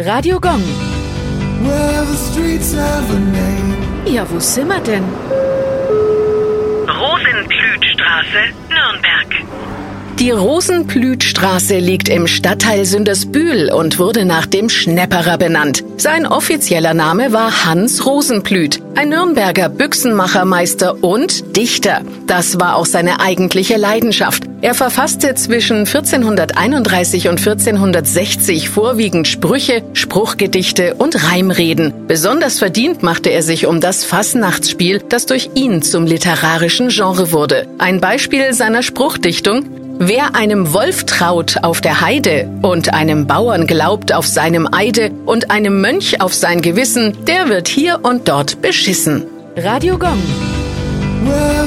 Radio Gong. Ja, wo sind wir denn? Rosenblütstraße, Nürnberg. Die Rosenblütstraße liegt im Stadtteil Sündersbühl und wurde nach dem Schnepperer benannt. Sein offizieller Name war Hans Rosenblüt, ein Nürnberger Büchsenmachermeister und Dichter. Das war auch seine eigentliche Leidenschaft. Er verfasste zwischen 1431 und 1460 vorwiegend Sprüche, Spruchgedichte und Reimreden. Besonders verdient machte er sich um das Fassnachtsspiel, das durch ihn zum literarischen Genre wurde. Ein Beispiel seiner Spruchdichtung Wer einem Wolf traut auf der Heide und einem Bauern glaubt auf seinem Eide und einem Mönch auf sein Gewissen, der wird hier und dort beschissen. Radio Gong. Well,